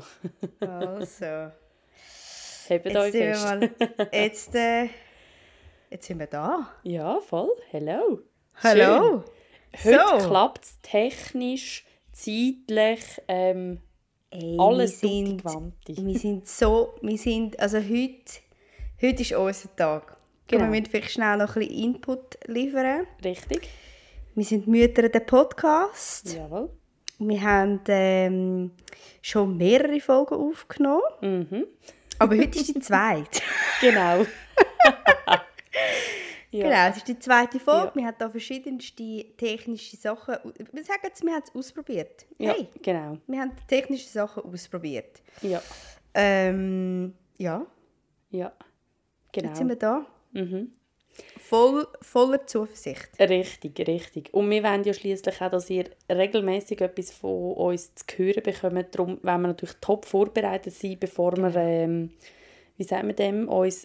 So. Also. Hebt Jetzt euch sind, wir fest. mal, jetzt, äh, jetzt sind wir da. Ja, voll. Hello. Hallo. Heute So. klappt es technisch, zeitlich, ähm, Ey, alles wir sind, wir sind so, wir sind, also heute, heute ist unser Tag. Genau. Wir müssen vielleicht schnell noch ein bisschen Input liefern. Richtig? Wir sind Mütter der Podcast. Jawohl. Wir haben ähm, schon mehrere Folgen aufgenommen, Mhm. aber heute ist die zweite. Genau. ja. Genau, es ist die zweite Folge. Ja. Wir haben da verschiedenste technische Sachen. Wir sagen jetzt, wir haben es ausprobiert. Ja, Hey, genau. wir haben technische Sachen ausprobiert. Ja. Ähm, ja, Ja. jetzt sind Genau. wir da. Mhm. Voll, voller Zuversicht. Richtig, richtig. Und wir wollen ja schließlich auch, dass ihr regelmäßig etwas von uns zu hören bekommt. Darum wollen wir natürlich top vorbereitet sein, bevor wir, ähm, wie sagen wir dem, uns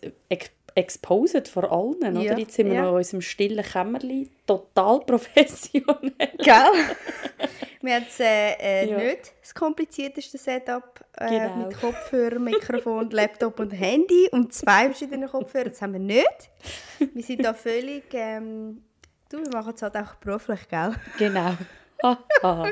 ex exposen vor allen. Ja, Oder? Jetzt sind wir ja. noch in unserem stillen Kämmerlein, total professionell. Gell? wir haben äh, äh, Ja. nicht das komplizierteste Setup äh, Genau. mit Kopfhörer, Mikrofon, Laptop und Handy und zwei verschiedene Kopfhörer. Das haben wir nicht. Wir sind da völlig... Ähm, du, wir machen es halt auch beruflich, gell? Genau. Haha.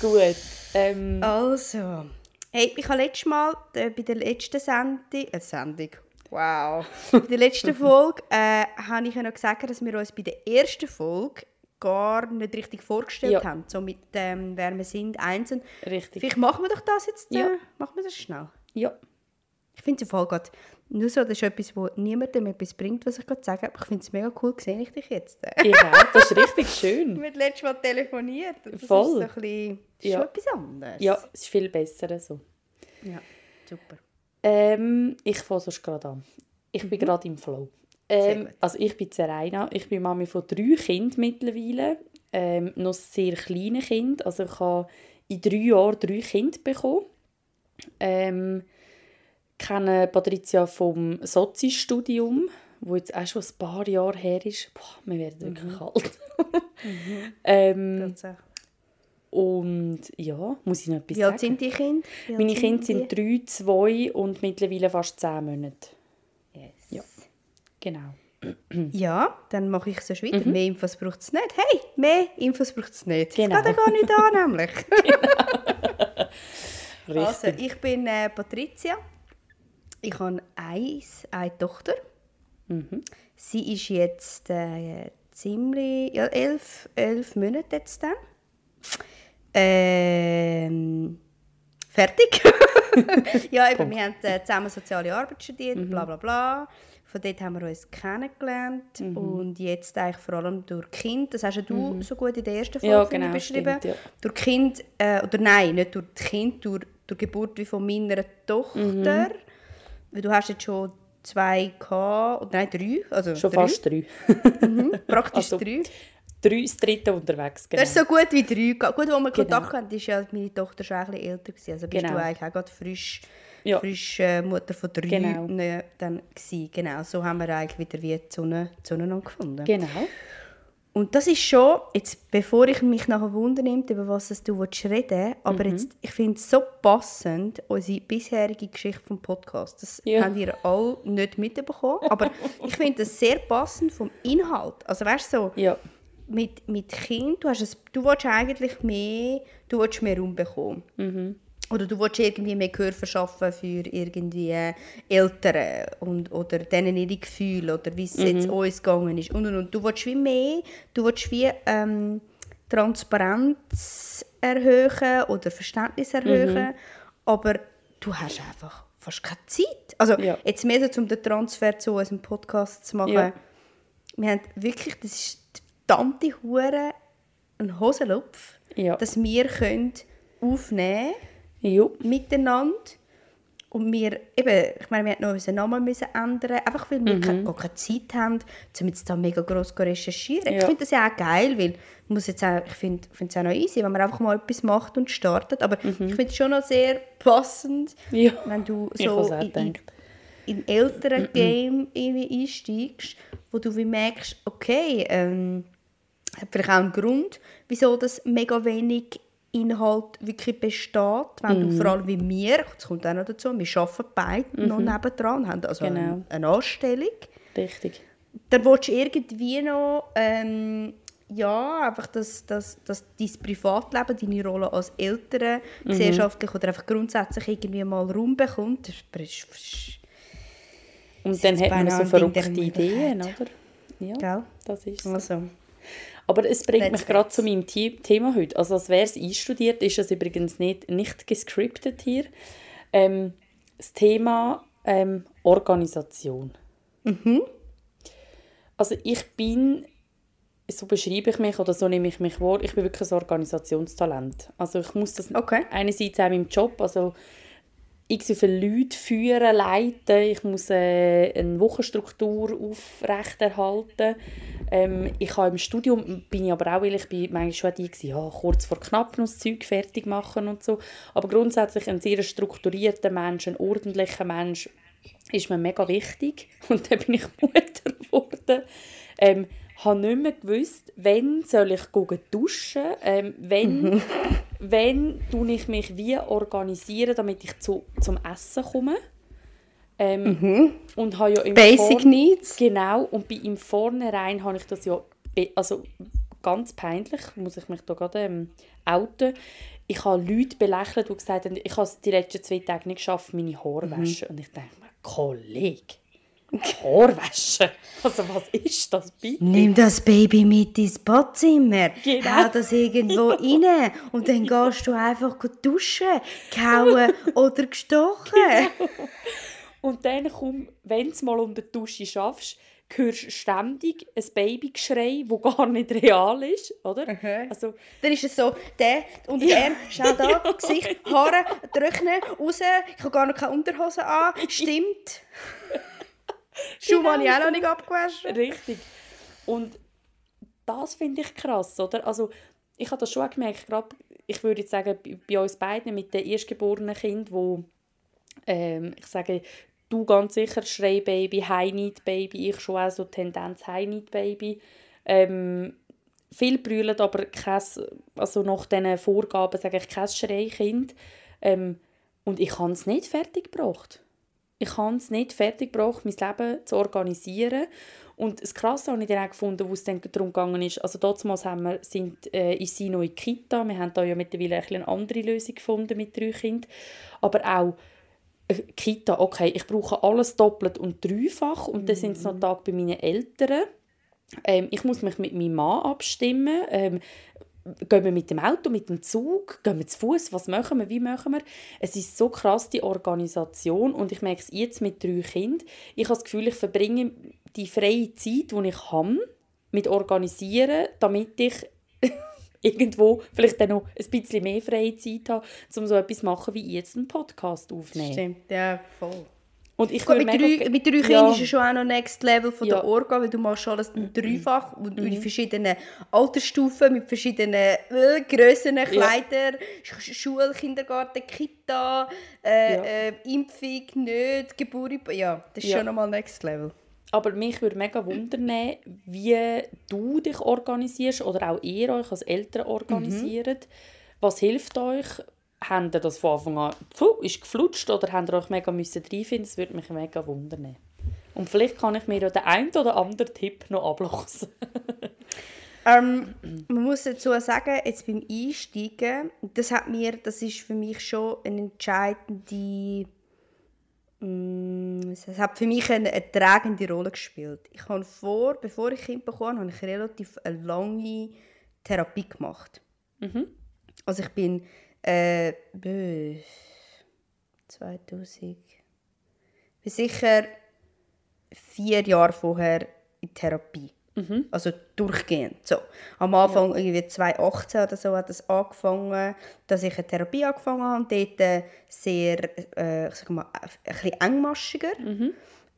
Gut. Ähm, Also, hey, ich habe letztes Mal äh, bei der letzten Sendung, äh, Sendung, wow, bei der letzten Folge äh, habe ich ja noch gesagt, dass wir uns bei der ersten Folge gar nicht richtig vorgestellt Ja. haben, so mit ähm, wer wir sind, einzeln. richtig. Vielleicht machen wir doch das jetzt, äh, Ja. machen wir das schnell. Ja. Ich finde es im Fall gerade nur so, das ist etwas, wo niemandem etwas bringt, was ich gerade sage, aber ich finde es mega cool, sehe ich dich jetzt. Auch. Das ist richtig schön. Wir haben letztes Mal telefoniert, das Voll. ist so ein bisschen, Ja. schon etwas anderes. Ja, es ist viel besser so. ja super. Ähm, ich fange sonst gerade an. Ich bin gerade im Flow. Mhm. Ähm, also ich bin Zeraina, ich bin Mami von drei Kindern mittlerweile. Ähm, noch sehr kleine Kinder. Also ich habe in drei Jahren drei Kinder bekommen. Ähm, kenne Patricia vom Sozi-Studium, wo jetzt auch schon ein paar Jahre her ist. Boah, wir werden wirklich kalt. ähm, Tatsächlich. Und ja, muss ich noch etwas Wie alt sagen? sind die Kinder? Wie Meine Kinder sind drei, zwei und mittlerweile fast zehn Monate. Yes. Ja. Genau. Ja, dann mache ich so weiter. Mehr Infos braucht es nicht. Hey, mehr Infos braucht es nicht. Mhm. Genau. Das geht ja gar nicht an, nämlich. Richtig. Also, ich bin äh, Patricia. Ich habe eins, eine Tochter. Mhm. Sie ist jetzt äh, ziemlich, ja, elf, elf Monate jetzt dann. Ähm, fertig. ja, eben, wir haben äh, zusammen soziale Arbeit studiert, Mhm. bla bla bla. Von dort haben wir uns kennengelernt Mhm. und jetzt eigentlich vor allem durch Kind, das hast ja du so gut in der ersten Folge Mhm. Ja, genau, beschrieben. stimmt, ja. Durch Kind, äh, oder nein, nicht durch das Kind, durch, durch die Geburt wie von meiner Tochter. Mhm. Weil du hast jetzt schon zwei gehabt, oder nein, drei. Also Schon drei. fast drei. Praktisch Also, drei. Drei, das dritte unterwegs. Genau. Das ist so gut wie drei. Gut, wo wir Kontakt Genau. hatten, ist ja meine Tochter schon ein bisschen älter. Gewesen. Also bist Genau. du eigentlich auch gerade frisch, Ja. frisch äh, Mutter von drei Genau. ne, dann gewesen. Genau, so haben wir eigentlich wieder wie Sonne, zueinander gefunden. genau. Und das ist schon, jetzt, bevor ich mich nachher wundernimmt, über was du willst reden aber Mhm. jetzt, ich finde es so passend, unsere bisherige Geschichte vom Podcast. Das Ja. habt ihr alle nicht mitbekommen, aber ich finde es sehr passend vom Inhalt. Also weißt du, so, Ja. Mit, mit Kind, du, hast es, du willst eigentlich mehr, du willst mehr Raum bekommen. Mhm. Oder du willst irgendwie mehr Gehör verschaffen für irgendwie Eltern und, oder denen ihre Gefühle oder wie es jetzt uns gegangen ist und, und, und. Du willst wie mehr, du willst wie ähm, Transparenz erhöhen oder Verständnis erhöhen, aber du hast einfach fast keine Zeit. Also Ja. jetzt mehr so, um den Transfer zu unserem Podcast zu machen. Ja. Wir haben wirklich, das ist verdammte Hure ein Hosenlupf, Ja. dass wir können aufnehmen Jo. miteinander und wir, eben, ich meine, wir hätten noch unseren Namen müssen ändern einfach weil wir keine, gar keine Zeit haben, um jetzt da mega gross zu recherchieren. Ich Ja. finde das ja auch geil, weil ich muss jetzt auch, ich finde es auch noch easy, wenn man einfach mal etwas macht und startet, aber ich finde es schon noch sehr passend, Ja. wenn du Ich so in, in, gedacht. in älteren Game irgendwie einsteigst, wo du wie merkst, okay, ähm, hat vielleicht auch einen Grund, wieso das mega wenig Inhalt wirklich besteht, wenn du vor allem wie wir, das kommt auch noch dazu, wir arbeiten beide noch nebendran, haben also Genau. eine, eine Anstellung, Richtig. dann willst du irgendwie noch ähm, ja, einfach, dass, dass, dass dein Privatleben, deine Rolle als Eltern, gesellschaftlich oder einfach grundsätzlich irgendwie mal Raum bekommt. Und dann hat man so verrückte Ideen, oder? Ja, gell? das ist so. Also, Aber es bringt Let's mich gerade zu meinem The- Thema heute. Also als wäre es einstudiert, ist es übrigens nicht, nicht gescriptet hier. Ähm, das Thema ähm, Organisation. Also ich bin, so beschreibe ich mich oder so nehme ich mich vor, ich bin wirklich ein Organisationstalent. Also ich muss das Okay. einerseits auch meinem Job, also x wie viele Leute führen, leiten, ich muss äh, eine Wochenstruktur aufrechterhalten. Ähm, ich habe im Studium, bin ich aber auch ehrlich, bin manchmal schon die gewesen, ja, kurz vor knapp noch das Zeug fertig machen und so. Aber grundsätzlich ein sehr strukturierter Mensch, ein ordentlicher Mensch, ist mir mega wichtig. Und dann bin ich Mutter geworden. Ähm, habe nicht mehr gewusst, wann soll ich duschen, ähm, wenn, wenn tue ich mich wie organisieren, damit ich zu, zum Essen komme. Ähm, Und habe ja im Basic Vorn- Needs. Genau, und bei im Vornherein habe ich das ja, also ganz peinlich, muss ich mich da gerade ähm, outen. Ich habe Leute belächelt, die gesagt haben, ich habe es die letzten zwei Tage nicht geschafft, meine Haare Mhm. waschen. Und ich denke mir, Kollege, Haare waschen? Also was ist das bitte? Nimm das Baby mit ins Badzimmer, Genau. hau das irgendwo rein und dann gehst du einfach duschen, gehauen oder gestochen. Und dann komm, wenn du mal unter die Dusche schaffst, hörst du ständig ein Babygeschrei, das gar nicht real ist, oder? Mhm. Also, Dann ist es so, der unter der Arm, schnell da, Gesicht, Haare, trocknen, raus, ich habe gar noch keine Unterhose an, stimmt. Schuhe habe ich auch noch nicht abgewaschen. Richtig. Und das finde ich krass, oder? Also, ich habe das schon gemerkt, gerade, ich würde jetzt sagen, bei- uns beiden mit den erstgeborenen Kind, wo ähm, ich sage, du ganz sicher Schrei-Baby, High-Need-Baby, ich schon auch so Tendenz High-Need-Baby. Ähm, viel brüllen, aber kein, also nach diesen Vorgaben sage ich kein Schreikind. Ähm, und ich habe es nicht fertig gebracht. Ich habe es nicht fertig gebracht, mein Leben zu organisieren. Und das Krasse habe ich dann auch gefunden, wo es dann darum gegangen ist, also damals haben wir, sind, äh, ist sie noch in die Kita, wir haben da ja mittlerweile ein eine andere Lösung gefunden mit drei Kindern, aber auch äh, Kita, okay, ich brauche alles doppelt und dreifach und dann sind es noch Tage bei meinen Eltern. Ähm, ich muss mich mit meinem Mann abstimmen. Ähm, gehen wir mit dem Auto, mit dem Zug, gehen wir zu Fuß, was machen wir, wie machen wir? Es ist so krass, die Organisation und ich merke es jetzt mit drei Kindern. Ich habe das Gefühl, ich verbringe die freie Zeit, die ich habe, mit Organisieren, damit ich irgendwo vielleicht dann noch ein bisschen mehr freie Zeit habe, um so etwas zu machen, wie jetzt einen Podcast aufnehmen. Stimmt, ja, voll. Und ich Gut, mit, drei, mit drei Ja. Kindern ist es schon auch noch Next Level von Ja. der Orga, weil du machst alles dreifach und in verschiedenen Altersstufen mit verschiedenen äh, Grössen, Kleider, Sch- Schule, Kindergarten, Kita, äh, Ja. äh, Impfung, nicht, Geburt. Ja, das ist Ja. schon nochmal Next Level. Aber mich würde mega wundern, wie du dich organisierst oder auch ihr euch als Eltern organisiert. Was hilft euch? Habt ihr das von Anfang an pfuh, ist geflutscht oder habt ihr euch mega müssen reinfinden? Das würde mich mega wundern. Und vielleicht kann ich mir ja den einen oder anderen Tipp noch ablassen. Ähm, man muss dazu sagen, jetzt beim Einsteigen, das hat mir, das ist für mich schon eine entscheidende, mm, es hat für mich eine, eine tragende Rolle gespielt. Ich habe vor, bevor ich Kind bekommen habe, habe ich relativ eine lange Therapie gemacht. Also ich bin äh, bö, 2000, bin sicher vier Jahre vorher in Therapie. Also durchgehend. So. Am Anfang, irgendwie 2018 oder so, hat es angefangen, dass ich eine Therapie angefangen habe. Und dort äh, sehr, äh, ich sag mal, ein bisschen engmaschiger.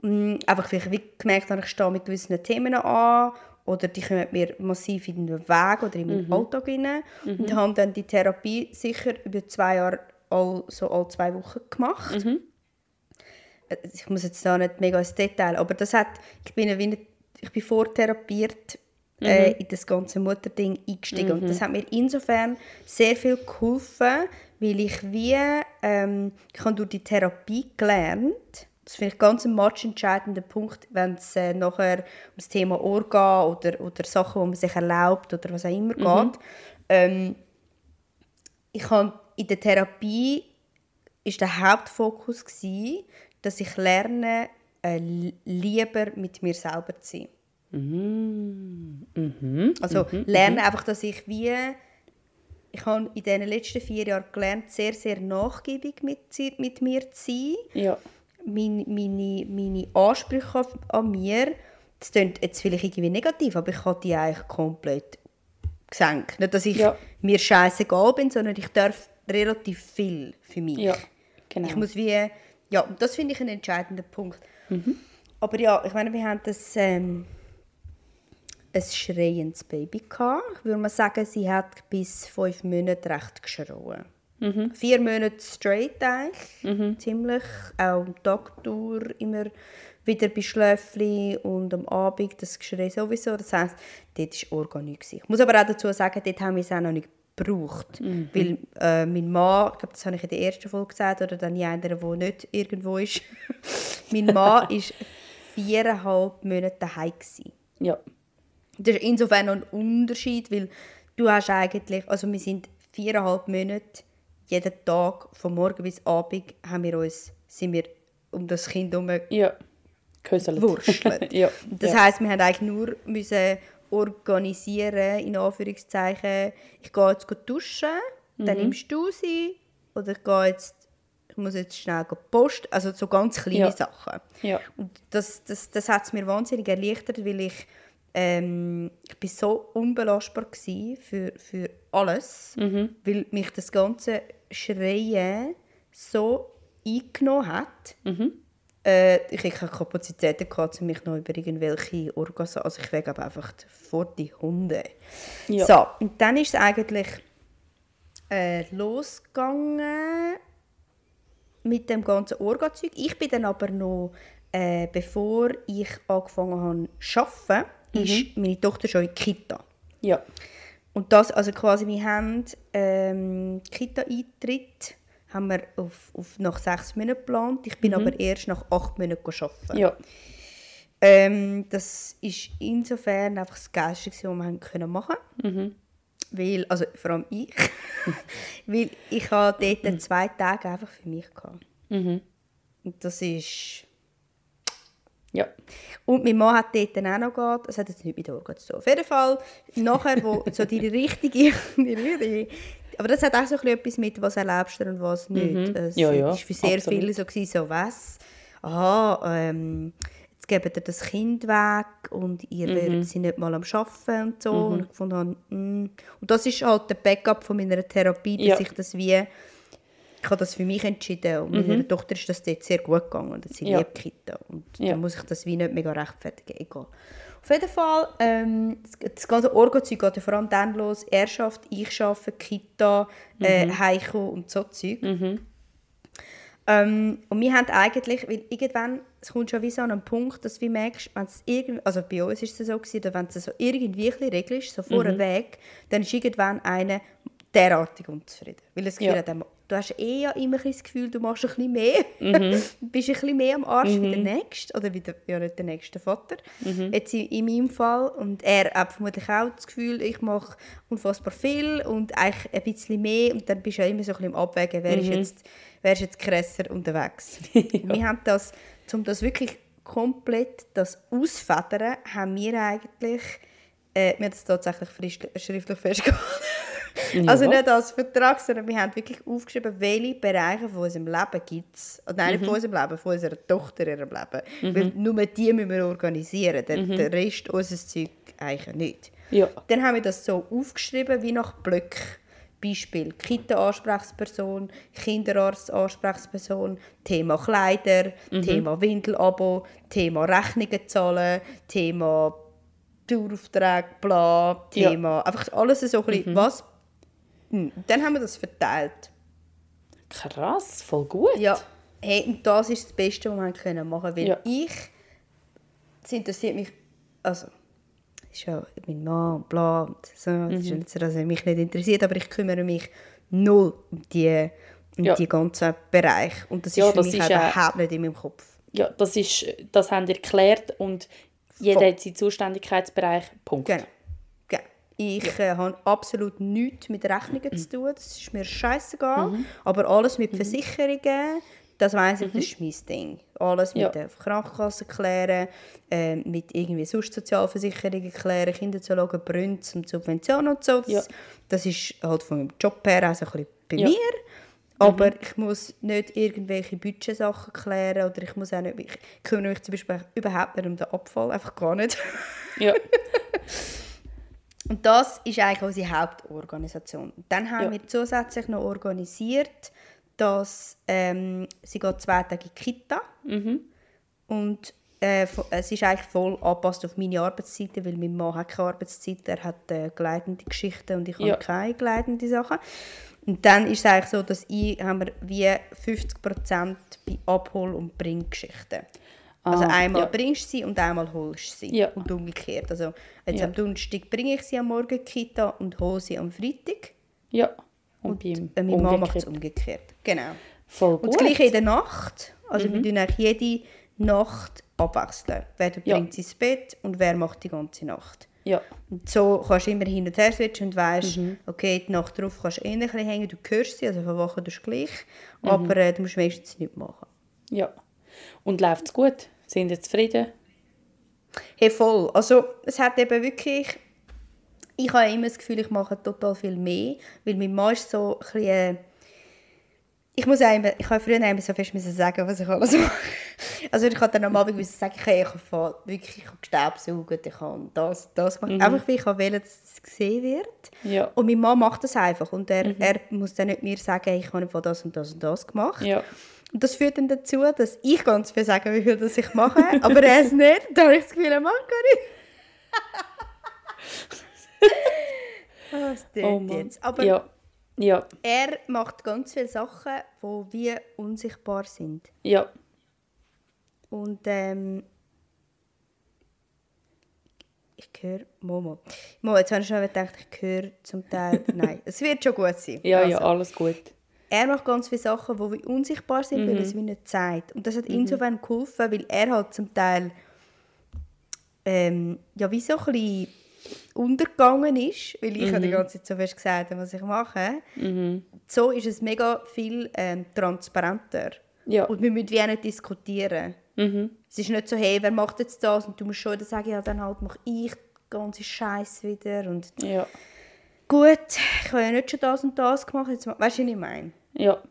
Mm, Einfach, weil ich gemerkt habe, ich stehe mit gewissen Themen an oder die kommen mir massiv in den Weg oder in meinen Alltag rein. Und habe dann die Therapie sicher über zwei Jahre all, so alle zwei Wochen gemacht. Äh, Ich muss jetzt da nicht mega ins Detail, aber das hat, ich bin, wie ich bin vortherapiert äh, in das ganze Mutterding eingestiegen. Und das hat mir insofern sehr viel geholfen, weil ich wie, ähm, ich habe durch die Therapie gelernt, das finde ich ganz ein entscheidender Punkt, wenn es äh, nachher um das Thema Orga oder, oder Sachen, die man sich erlaubt oder was auch immer geht. Ähm, ich habe in der Therapie ist der Hauptfokus gewesen, dass ich lerne, äh, lieber mit mir selber zu sein. Mhm. Also lerne einfach, dass ich wie ich habe in den letzten vier Jahren gelernt, sehr, sehr nachgiebig mit, mit mir zu sein. Ja. Meine, meine, meine Ansprüche an- mir, das klingt jetzt vielleicht irgendwie negativ, aber ich habe die eigentlich komplett gesenkt. Nicht, dass ich Ja. mir scheißegal bin, sondern ich darf relativ viel für mich. Ja, genau. Ich muss wie, ja, das finde ich einen entscheidenden Punkt. Mhm. Aber ja, ich meine, wir haben das ähm, ein schreiendes Baby gehabt. Ich würde mal sagen, sie hat bis fünf Monate recht geschrien. Mhm. Vier Monate straight eigentlich, ziemlich. Auch am Tag durch immer wieder bei Schläfli und am Abend das Geschrei sowieso. Das heisst, dort war Orga nicht. gewesen. Ich muss aber auch dazu sagen, dort haben wir es auch noch nicht gebraucht. Weil äh, mein Mann, ich glaube, das habe ich in der ersten Folge gesagt, oder dann jeder, der nicht irgendwo ist. mein Mann war viereinhalb Monate daheim. Ja. Das ist insofern noch ein Unterschied, weil du hast eigentlich, also wir sind viereinhalb Monate, jeden Tag, von morgen bis Abend, haben wir uns, sind wir um das Kind herum Ja. Gehöselt. gewurschtelt. ja. Das ja. heisst, wir haben eigentlich nur müssen organisieren, in Anführungszeichen, ich gehe jetzt duschen, Mhm. dann nimmst du sie, oder ich gehe jetzt, ich muss jetzt schnell posten, also so ganz kleine Ja. Sachen. Ja. Und das, das, das hat es mir wahnsinnig erleichtert, weil ich, ähm, ich bin so unbelastbar für, für alles, Mhm. weil mich das ganze Schreien so eingenommen hat. Mhm. Äh, ich hatte keine Kapazitäten, gehabt, um mich noch über irgendwelche Orgas... Also ich wege aber einfach vor die Hunde. Ja. So, und dann ist es eigentlich äh, losgegangen mit dem ganzen Orga-Zeug. Ich bin dann aber noch, äh, bevor ich angefangen habe zu arbeiten, ist meine Tochter schon in die Kita. Ja. Und das, also quasi, wir haben ähm, Kita-Eintritt haben wir auf, auf nach sechs Monaten geplant. Ich bin aber erst nach acht Monaten arbeiten. Ja. Ähm, das ist insofern einfach das Geilste, was wir haben können machen Mhm. Weil, also vor allem ich, weil ich hatte dort zwei Tage einfach für mich. Gehabt. Mhm. Und das ist... Ja. Und mein Mann hat dort dann auch noch gehabt, das hat jetzt nicht mit Orga zu tun. Auf jeden Fall, nachher, wo so die richtige, die richtige aber das hat auch so etwas mit, was erlebst du und was nicht. Es Mhm. Ja, ja, war für sehr absolut. viele so, gewesen, so was, aha, ähm, jetzt gebt ihr das Kind weg und ihr Mhm. werdet sie nicht mal am Arbeiten und so. Und ich gefunden habe, mm. Und das ist halt der Backup von meiner Therapie, dass Ja. ich das wie, ich habe das für mich entschieden und meiner Tochter ist das dort sehr gut gegangen und sie Mhm. Ja. liebt Kita und Ja. dann muss ich das wie nicht mega rechtfertigen, egal. Auf jeden Fall, ähm, das, ganze Orgo-Zeug geht ja vor allem dann los, Erschaft, ich arbeite, Kita, äh, Mhm. Heiko und so Zeug. Ähm, und wir haben eigentlich, weil irgendwann, es kommt schon wie so an einen Punkt, dass du merkst, wenn es irgendwie, also bei uns ist es so gewesen, wenn es so irgendwie ein bisschen regelst, so Mhm. vorweg, dann ist irgendwann einer derartig unzufrieden. Weil das Gefühl Ja. er- du hast eh ja immer das Gefühl, du machst ein bisschen mehr, Mhm. du bist ein bisschen mehr am Arsch wie der Nächste, oder wie der, ja nicht der nächste Vater, Mhm. jetzt in, in meinem Fall. Und er hat vermutlich auch das Gefühl, ich mache unfassbar viel und eigentlich ein bisschen mehr und dann bist du ja immer so ein bisschen im Abwägen, wer, Mhm. ist, jetzt, wer ist jetzt krasser unterwegs. Und Wir haben das, um das wirklich komplett das ausfedern, haben wir eigentlich, äh, wir haben das tatsächlich frisch- schriftlich festgehalten. Also nicht als Vertrag, sondern wir haben wirklich aufgeschrieben, welche Bereiche von unserem Leben gibt es. Nein, nicht von unserem Leben, von unserer Tochter ihrem Leben. Weil nur die müssen wir organisieren, der, der Rest unseres Zeug eigentlich nicht. Ja. Dann haben wir das so aufgeschrieben, wie nach Blöcken. Beispiel Kita-Ansprechperson, Kinderarzt-Ansprechperson, Thema Kleider, Thema Windelabo, Thema Rechnungen zahlen, Thema Touraufträge, bla, Ja. Thema, einfach alles so ein bisschen, was. Hm, Dann haben wir das verteilt. Krass, voll gut. Ja, hey, und das ist das Beste, was wir können machen können. Weil Ja. ich, es interessiert mich, also, ist ja mein Mann und bla und so. Das ist nicht so, dass er mich nicht interessiert, aber ich kümmere mich null um die, um Ja. die ganzen Bereich und das ist Ja, für das mich ist auch- überhaupt nicht in meinem Kopf. Ja, das, ist, das haben ihr geklärt und jeder Voll. hat seinen Zuständigkeitsbereich. Punkt. Genau. Ich äh, habe absolut nichts mit Rechnungen zu tun, das ist mir scheißegal. Mhm. Aber alles mit Versicherungen, das weiss ich, das ist mein Ding. Alles mit Ja. der Krankenkasse klären, äh, mit irgendwie sonst Sozialversicherungen klären, Kinderzulagen, Brünz und Subventionen und so. Das, Ja. das ist halt von meinem Job her auch so ein bisschen bei Ja. Mhm. mir. Aber ich muss nicht irgendwelche Budgetsachen klären oder ich muss auch nicht, ich kümmere mich zum Beispiel überhaupt nicht um den Abfall, einfach gar nicht. Ja. Und das ist eigentlich unsere Hauptorganisation. Dann haben Ja. wir zusätzlich noch organisiert, dass ähm, sie geht zwei Tage in die Kita Mhm. und äh, es ist eigentlich voll angepasst auf meine Arbeitszeiten, weil mein Mann hat keine Arbeitszeit, er hat äh, gleitende Geschichten und ich Ja. habe keine gleitende Sachen. Und dann ist es eigentlich so, dass ich haben wir wie 50% bei Abhol- und Bringgeschichten. Also Ah, einmal ja. bringst du sie und einmal holst du sie. Ja. Und umgekehrt. Also jetzt Ja. am Donnerstag bringe ich sie am Morgen in die Kita und hole sie am Freitag. Ja. Und, Und äh, meine Mama macht es umgekehrt. umgekehrt. Genau. Voll Und gut. das gleiche in der Nacht. Also Mhm. wir tun eigentlich jede Nacht abwechseln. Wer bringt sie ins Bett und wer macht die ganze Nacht. Ja. Und so kannst du immer hin und her switchen und weißt, Mhm. okay, die Nacht drauf kannst du eh ein bisschen hängen, du hörst sie, also verwachen tust du gleich, Mhm. aber äh, du musst meistens nichts machen. Ja. Und läuft es gut? Sind ihr zufrieden? Hey, voll. Also es hat eben wirklich... Ich habe immer das Gefühl, ich mache total viel mehr, weil mein Mann ist so ein bisschen... Ich muss auch immer, ich habe früher immer so fest sagen, was ich alles mache. Also ich habe dann am Abend müssen sagen, hey, ich habe wirklich ich habe gestaubsaugt, ich habe das, das gemacht. Einfach weil ich wollte, dass es gesehen wird. Ja. Und mein Mann macht das einfach und er, er muss dann nicht mir sagen, ich habe das und das und das gemacht. Ja. Und das führt dann dazu, dass ich ganz viel sage, wie viel das ich mache, aber er es nicht. Da habe ich das Gefühl, er macht gar nicht. oh, das Oh Mann. jetzt. Aber ja. Ja. er macht ganz viele Sachen, die wie unsichtbar sind. Ja. Und ähm, ich höre Momo. Mo, jetzt habe ich schon gedacht, ich höre zum Teil. Nein, es wird schon gut sein. Ja, Also, ja, alles gut. Er macht ganz viele Sachen, die unsichtbar sind, weil er es wie nicht zeigt. Und das hat insofern geholfen, weil er halt zum Teil ähm, ja, wie so ein bisschen untergegangen ist, weil ich ja die ganze Zeit so fest gesagt habe, was ich mache. So ist es mega viel ähm, transparenter. Ja. Und wir müssen wie auch nicht diskutieren. Es ist nicht so, hey, wer macht jetzt das? Und du musst schon sagen, ja, dann halt mache ich den ganzen Scheiß wieder. Und Ja. gut, ich habe ja nicht schon das und das gemacht. Jetzt, weißt du, was ich meine? Ja.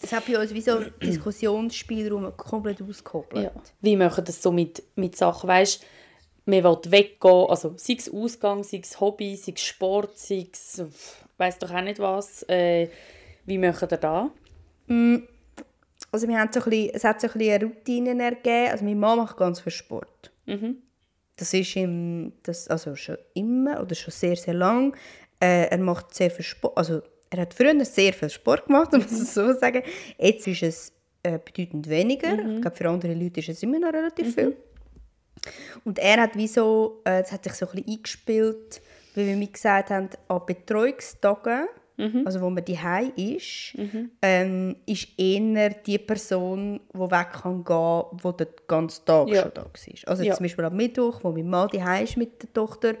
Das hat bei uns wie so Diskussionsspielraum komplett ausgekoppelt. Ja. Wie machen das so mit, mit Sachen, weißt man will weggehen, also sei es Ausgang, sei es Hobby, sei es Sport, sei es, weiss doch auch nicht was. Äh, wie machen ihr da? Also wir haben so ein bisschen, es hat so ein bisschen Routinen ergeben. Also meine Mama macht ganz viel Sport. Das ist ihm, das, also schon immer oder schon sehr, sehr lang. Äh, er macht sehr viel Sport, also er hat früher sehr viel Sport gemacht, muss ich so sagen. Jetzt ist es äh, bedeutend weniger. Ich glaube, für andere Leute ist es immer noch relativ viel. Und er hat wie so, äh, es hat sich so ein bisschen eingespielt, wie wir mir gesagt haben, an Betreuungstagen, also wo man daheim ist, ähm, ist eher die Person, die weg kann gehen, die den ganzen Tag Ja. schon da war. Also Ja. zum Beispiel am Mittwoch, wo mein Mann daheim ist mit der Tochter,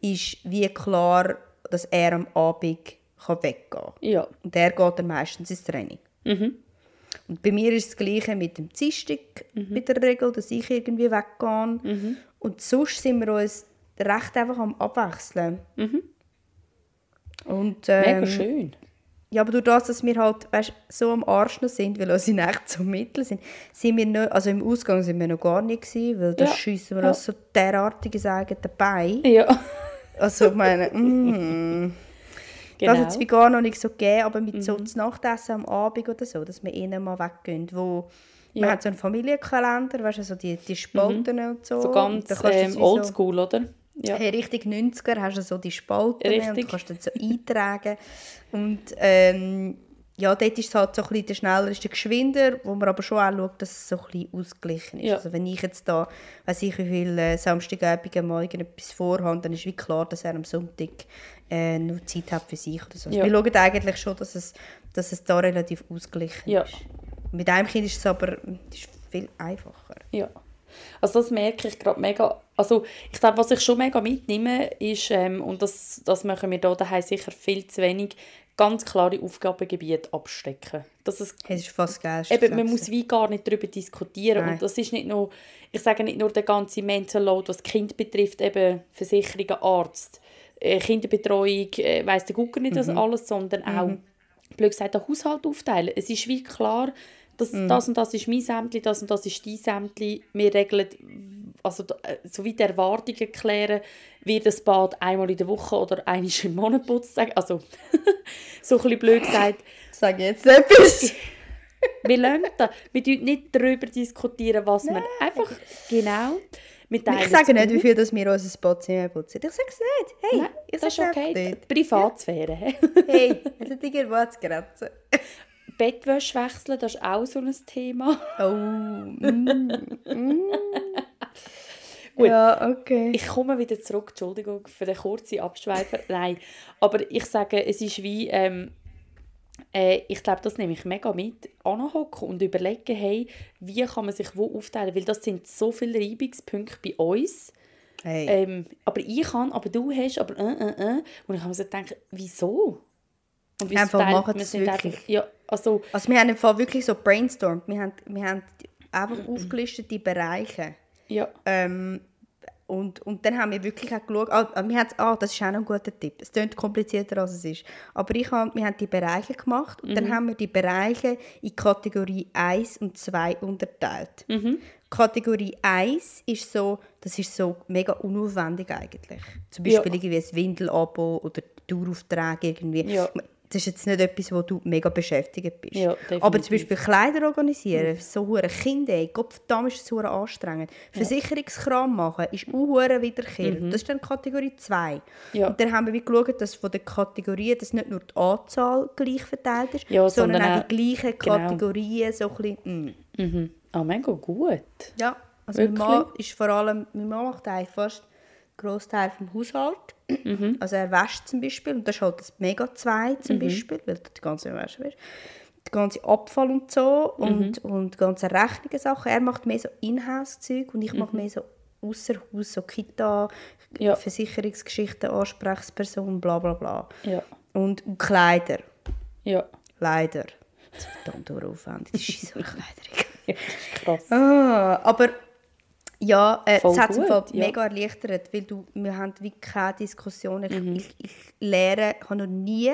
ist wie klar, dass er am Abend kann weggehen kann. Ja. Und er geht dann meistens ins Training. Und bei mir ist das Gleiche mit dem Dienstag mit der Regel, dass ich irgendwie weggehe. Und sonst sind wir uns recht einfach am Abwechseln. Und, Mega ähm, schön. ja, aber durch das, dass wir halt weißt, so am Arsch noch sind, weil unsere Nächte so mittel sind, sind wir nicht, also im Ausgang sind wir noch gar nicht gewesen, weil da Ja. schiessen wir Ja. uns so derartige Sagen dabei. Ja. Also ich meine, mm, Genau. das hat es wie gar noch nicht so gegeben, aber mit so das Nachtessen am Abend oder so, dass wir ihnen mal weggehen, wo man Ja. hat so einen Familienkalender, weißt du, so die, die Spalten und so. so ganz ähm, oldschool, oder? Ja. Hey, richtig 90er hast du so die Spalten Richtig. und kannst dann so eintragen. Und ähm, ja, dort ist es halt so ein bisschen der schneller, ist der geschwinder, wo man aber schon auch schaut, dass es so ein bisschen ausgeglichen ist. Ja. Also wenn ich jetzt da, weiß ich wie viel äh, Samstagabend am Morgen etwas vorhabe, dann ist wie klar, dass er am Sonntag äh, noch Zeit hat für sich oder so. Ja. Wir schauen eigentlich schon, dass es, dass es da relativ ausgeglichen Ja. ist. Mit einem Kind ist es aber ist viel einfacher. Ja. Also das merke ich gerade mega. Also ich glaube, was ich schon mega mitnehme, ist, ähm, und das, das machen wir da daheim sicher viel zu wenig, ganz klare Aufgabengebiete abstecken. Dass es Es ist fast geil. Eben, man muss wie gar nicht darüber diskutieren. Nein. Und das ist nicht nur, ich sage nicht nur der ganze Mental Load, was Kind betrifft, eben Versicherungen, Arzt, Kinderbetreuung, äh, weiss der Gucker nicht das alles, sondern auch, blöd gesagt, den Haushalt aufteilen. Es ist wie klar, dass das und das ist mein Sämtli, das und das ist dein Sämtli. Wir regeln, also äh, so wie die Erwartungen klären, wird das Bad einmal in der Woche oder einmal im Monat putzt. Also, so ein bisschen blöd gesagt. Sag jetzt etwas. Wir lernen das. Wir diskutieren nicht darüber, diskutieren, was wir einfach genau mit Ich sage nicht, wie viel dass wir unser Badzimmer putzen. Ich sage es nicht. Hey, Nein, ich das ist okay. nicht. Privatsphäre. hä? Hey, hat irgendwo zu grenzen. Bettwäsche wechseln, das ist auch so ein Thema. Oh. Mm, mm. Gut. Ja, okay. Ich komme wieder zurück, Entschuldigung für den kurzen Abschweifer. Nein, aber ich sage, es ist wie, ähm, äh, ich glaube, das nehme ich mega mit, anhocken und überlegen, hey, wie kann man sich wo aufteilen, weil das sind so viele Reibungspunkte bei uns. hey. Ähm, aber ich kann, aber du hast, aber äh, äh, äh. Und ich habe mir so gedacht, wieso? Und Einfach machen wir sind wirklich. einfach- Ja, also, Also wir haben im Fall wirklich so brainstormt. Wir haben, wir haben einfach aufgelistete Bereiche. ja, Ähm, und, und dann haben wir wirklich auch geschaut, ah, ah, wir haben, ah, das ist auch noch ein guter Tipp. Es klingt komplizierter, als es ist. Aber ich hab, wir haben die Bereiche gemacht und dann haben wir die Bereiche in Kategorie 1 und 2 unterteilt. Kategorie 1 ist so, das ist so mega unaufwendig eigentlich. Zum Ja. Beispiel irgendwie ein Windelabo oder Daueraufträge irgendwie. Ja. Das ist jetzt nicht etwas, wo du mega beschäftigt bist. Ja, Aber zum. Beispiel Kleider organisieren, so hure Kinder, Gott verdammt ist das hure anstrengend. Versicherungskram machen ist auch hure wiederkehrend. Das ist dann Kategorie 2. Mhm. Ja. Und dann haben wir wie geschaut, dass von den Kategorien dass nicht nur die Anzahl gleich verteilt ist, Ja, sondern, sondern auch die gleichen genau. Kategorien so ein bisschen, mm. mhm. ah, mega gut. Ja, also mein Wirklich? Mann ist vor allem, mein Mann macht eigentlich fast Großteil vom Haushalt. Mhm. Also er wäscht zum Beispiel, und das ist halt das Mega 2 zum Beispiel, weil du die ganze Wäsche wäschst. Der ganze Abfall und so und, Mhm. und die ganzen Rechnungen Sachen. Er macht mehr so Inhouse-Zeug und ich Mhm. mache mehr so außer Haus, so Kita, Ja. Versicherungsgeschichten, Ansprechperson, bla bla bla. Ja, Und, und Kleider. ja. Leider. Das ist verdammt aufwendig, die scheiß Kleider. ja krass. Ah, aber ja, äh, Voll es hat es ja. mega erleichtert, weil du, wir haben wie keine Diskussion. Ich, Mhm. ich, ich lehre, ich habe noch nie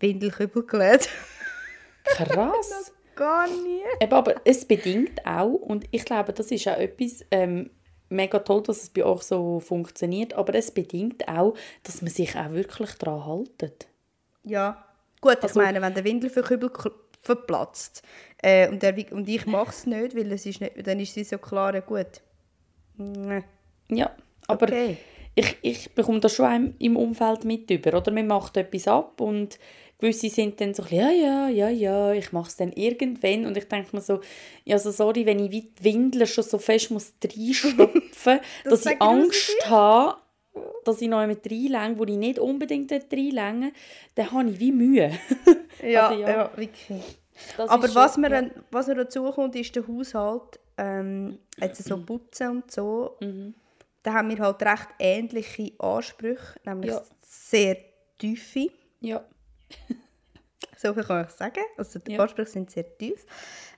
Windelkübel gelernt. Krass. Gar nie. Eben, aber es bedingt auch, und ich glaube, das ist auch etwas ähm, mega toll, dass es bei euch so funktioniert, aber es bedingt auch, dass man sich auch wirklich daran haltet. Ja, gut, ich Also- meine, wenn der Windelkübel verplatzt äh, und, der, und ich mache es nicht, weil es ist nicht, dann ist sie so klar, gut. Nee. Ja, aber Okay. ich, ich bekomme das schon im- im Umfeld mit über, oder? Man macht etwas ab und gewisse sind dann so, ja, ja, ja, ja, ich mache es dann irgendwann und ich denke mir so, ja, so sorry, wenn ich wie die Windel schon so fest muss reinstopfen, dass sag ich ich Angst habe, dass ich noch mit reinlänge, wo ich nicht unbedingt reinlänge, dann habe ich wie Mühe. Ja, Also, ja. ja. wirklich. Das Aber ist was, schon- mir, ja. dann- was mir dazu kommt, ist der Haushalt. Ähm, jetzt so putzen und so. Mhm. Da haben wir halt recht ähnliche Ansprüche, nämlich Ja. sehr tiefe. Ja, So viel kann ich sagen. Also die Ja. Ansprüche sind sehr tief.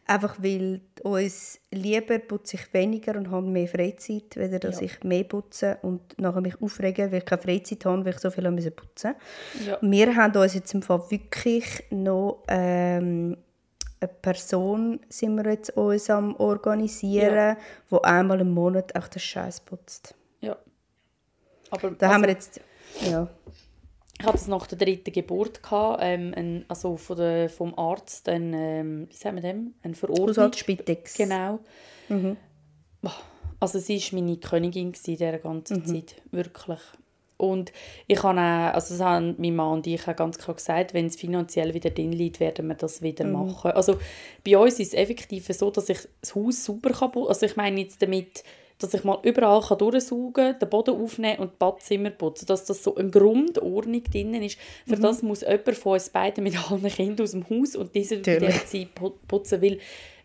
Einfach weil uns lieber putze ich weniger und habe mehr Freizeit, weder dass Ja. ich mehr putze und nachher mich aufregen, weil ich keine Freizeit habe, weil ich so viel putzen musste. ja, Wir haben uns jetzt im Fall wirklich noch ähm, eine Person sind wir jetzt uns am organisieren, wo einmal im Monat auch den Scheiß putzt. ja. Aber Da haben wir also- jetzt ja Ich hatte es nach der dritten Geburt, gehabt, ähm, ein, also von der, vom Arzt, ein, ähm, wie sagen wir dem? Ein Verordnung. Haushaltsspitex. Genau. Mhm. Also sie war meine Königin in dieser ganzen Mhm. Zeit, wirklich. Und ich habe auch, also das haben mein Mann und ich auch ganz klar gesagt, wenn es finanziell wieder drin liegt, werden wir das wieder mhm. machen. Also bei uns ist es effektiv so, dass ich das Haus super kann, also ich meine jetzt damit, dass ich mal überall kann durchsaugen kann, den Boden aufnehmen und das Badzimmer putzen. Dass das so eine Grundordnung drin ist. Für mhm. das muss jemand von uns beiden mit allen Kindern aus dem Haus und diese Zeit putzen, weil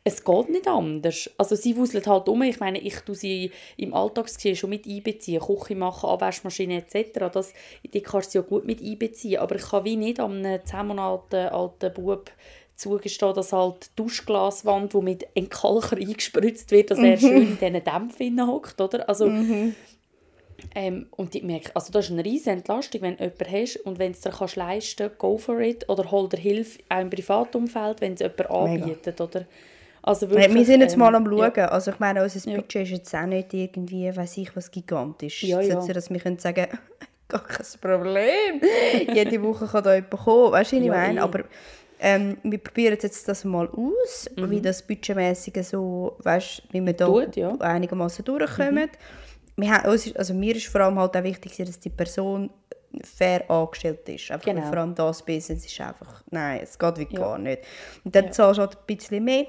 es geht nicht anders. Also sie wuselt halt um. Ich meine, ich tue sie im Alltagsgeschehen schon mit einbeziehen. Küche machen, Abwaschmaschine etc. Das, die kannst du ja gut mit einbeziehen. Aber ich kann wie nicht an einem 10 Monate alten Bub zugestehen, dass halt die Duschglaswand, die mit Entkalker eingespritzt wird, dass er mhm. schön in diesen Dämpfen hockt, oder? Also, mhm. ähm, und ich merke, also das ist eine riesige Entlastung, wenn du jemanden hast und wenn du es dir kannst leisten go for it, oder hol dir Hilfe auch im Privatumfeld, wenn es jemand anbietet, oder? Also wirklich, wir sind jetzt ähm, mal am Schauen. Ja. Also ich meine, unser Budget ja. ist jetzt auch nicht irgendwie, weiß ich was, gigantisch. Ja, ja. So, dass wir können sagen gar kein Problem. Jede Woche kann da jemand kommen. Weißt du, was ich ja, meine? Aber ähm, wir probieren jetzt das mal aus, mhm. wie das budgetmäßige so, weißt, wie wir da Tut, ja. einigermaßen durchkommen. Mhm. Wir haben, also mir ist vor allem halt auch wichtig, dass die Person fair angestellt ist. Einfach genau. vor allem das Business ist einfach, nein, es geht wie ja. gar nicht. Und dann ja. zahlst du halt ein bisschen mehr.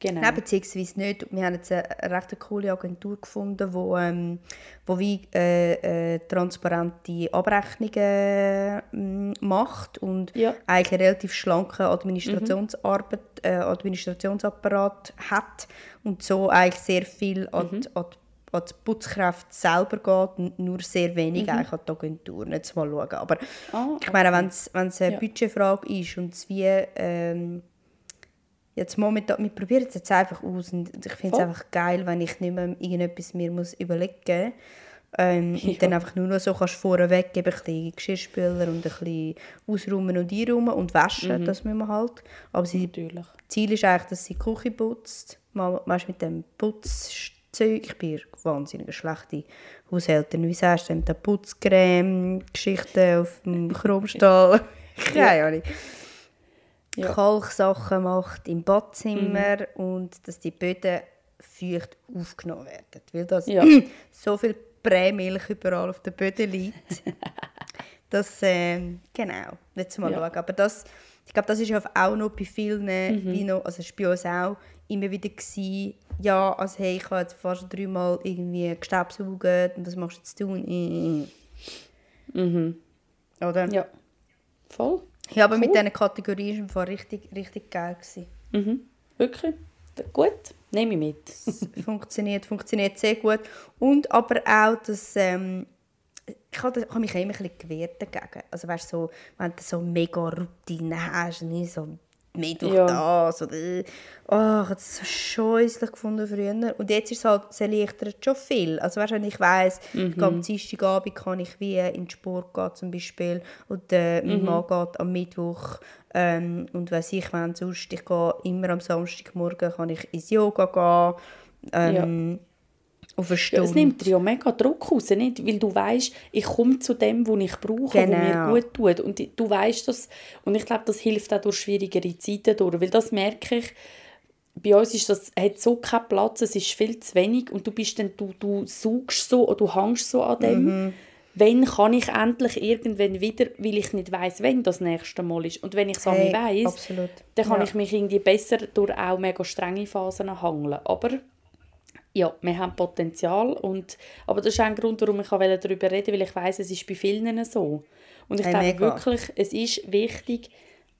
Genau. Nein, beziehungsweise nicht. Wir haben jetzt eine recht coole Agentur gefunden, wo, ähm, wo wie, äh, äh, transparente Abrechnungen äh, macht und ja. eigentlich einen relativ schlanken Administrationsarbeit, mhm. äh, Administrationsapparat hat und so eigentlich sehr viel an, mhm. an, an die Putzkraft selber geht und nur sehr wenig mhm. eigentlich an die Agentur. Jetzt mal schauen. Aber oh, okay. ich meine, wenn es eine ja. Budgetfrage ist und es wie... Ähm, jetzt momentan, wir probieren es jetzt einfach aus und ich finde es einfach geil, wenn ich nicht mehr irgendetwas mir muss überlegen muss. Ähm, ja. Und dann einfach nur noch so kannst vorweg geben, ein bisschen Geschirrspüler und ein bisschen ausräumen und einräumen und waschen, mhm. das müssen wir halt. Aber sie, Natürlich. Ziel ist eigentlich, dass sie die Küche putzt, mal, weißt, mit dem Putzzeug. Ich bin wahnsinnig schlechte Haushälterin. Wie sagst du, mit der Putzcreme-Geschichte auf dem Chromstahl? Keine Ahnung ja. Kalksachen macht im Badzimmer mhm. und dass die Böden feucht aufgenommen werden. Weil das ja. so viel Prämilch überall auf den Böden liegt. das, äh, genau, jetzt mal ja. schauen. Aber das, ich glaube, das ist auch noch bei vielen, mhm. wie noch, also bei uns auch immer wieder, gewesen, ja, also hey, ich habe jetzt fast dreimal irgendwie gestaubsaugt und was machst du jetzt tun? Mhm. Oder? Ja, voll. Ja, aber cool. mit diesen Kategorien war es richtig, richtig geil. Gewesen. Mhm. Wirklich? Gut, nehme ich mit. funktioniert, funktioniert sehr gut. Und aber auch, dass... Ähm, ich habe, ich mich immer ein bisschen gewehrt dagegen. Also weißt, so, wenn du so mega Routine hast, nicht so Mittwoch ja. das oder oh, ich habe das so scheußlich gefunden früher. Und jetzt ist es halt, es erleichtert schon viel. Also weißt, wenn ich weiss, mhm. ich am Dienstagabend kann ich wie in den Sport gehen zum Beispiel und äh, mein mhm. Mann geht am Mittwoch ähm, und weiss ich, wenn sonst, ich gehe immer am Samstagmorgen kann ich ins Yoga gehen. Ähm, ja auf eine Stunde. Ja, es nimmt dir ja mega Druck raus, nicht? weil du weißt, ich komme zu dem, was ich brauche, genau. was mir gut tut. Und du weißt das. Und ich glaube, das hilft auch durch schwierigere Zeiten durch, weil das merke ich, bei uns ist das, hat so keinen Platz, es ist viel zu wenig und du bist dann, du, du suchst so oder du hängst so an dem. Mhm. Wann kann ich endlich irgendwann wieder, weil ich nicht weiß, wann das nächste Mal ist. Und wenn ich es hey, weiß, dann kann ja. ich mich irgendwie besser durch auch mega strenge Phasen hangeln. Aber ja, wir haben Potenzial. Und, aber das ist auch ein Grund, warum ich darüber reden weil ich weiß, es ist bei vielen so. Und ich hey, denke wirklich, es ist wichtig,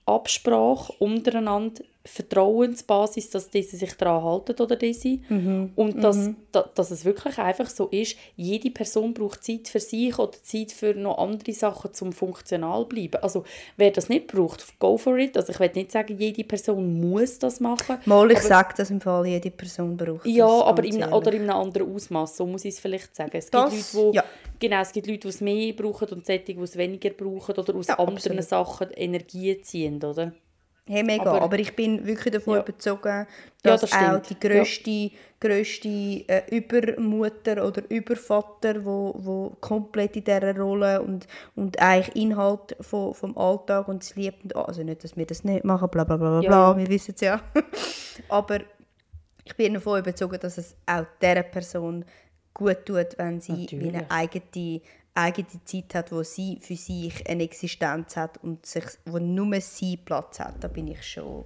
Absprache untereinander Vertrauensbasis, dass diese sich daran halten oder diese. Mhm. Und dass, mhm. da, dass es wirklich einfach so ist, jede Person braucht Zeit für sich oder Zeit für noch andere Sachen, zum funktional bleiben. Also wer das nicht braucht, go for it. Also ich will nicht sagen, jede Person muss das machen. Mal, ich sage das im Fall, jede Person braucht Ja, das, aber in, oder in einem anderen Ausmaß, so muss ich es vielleicht sagen. Es das, gibt Leute, die, ja. genau, es gibt Leute, die es mehr brauchen und solche, die es weniger brauchen oder aus ja, anderen absolut. Sachen Energie ziehen, oder? Hey, mega. Aber, aber, ich bin wirklich davon ja. überzeugt, dass ja, das auch die grösste, ja. grösste äh, Übermutter oder Übervater, wo, wo komplett in dieser Rolle und, und eigentlich Inhalt von, vom Alltag und das liebt, also nicht, dass wir das nicht machen, bla bla bla bla, wir wissen es ja. aber ich bin davon überzeugt, dass es auch dieser Person gut tut, wenn sie eine eigene eigene Zeit hat, wo sie für sich eine Existenz hat und sich, wo nur sie Platz hat. Da bin ich schon.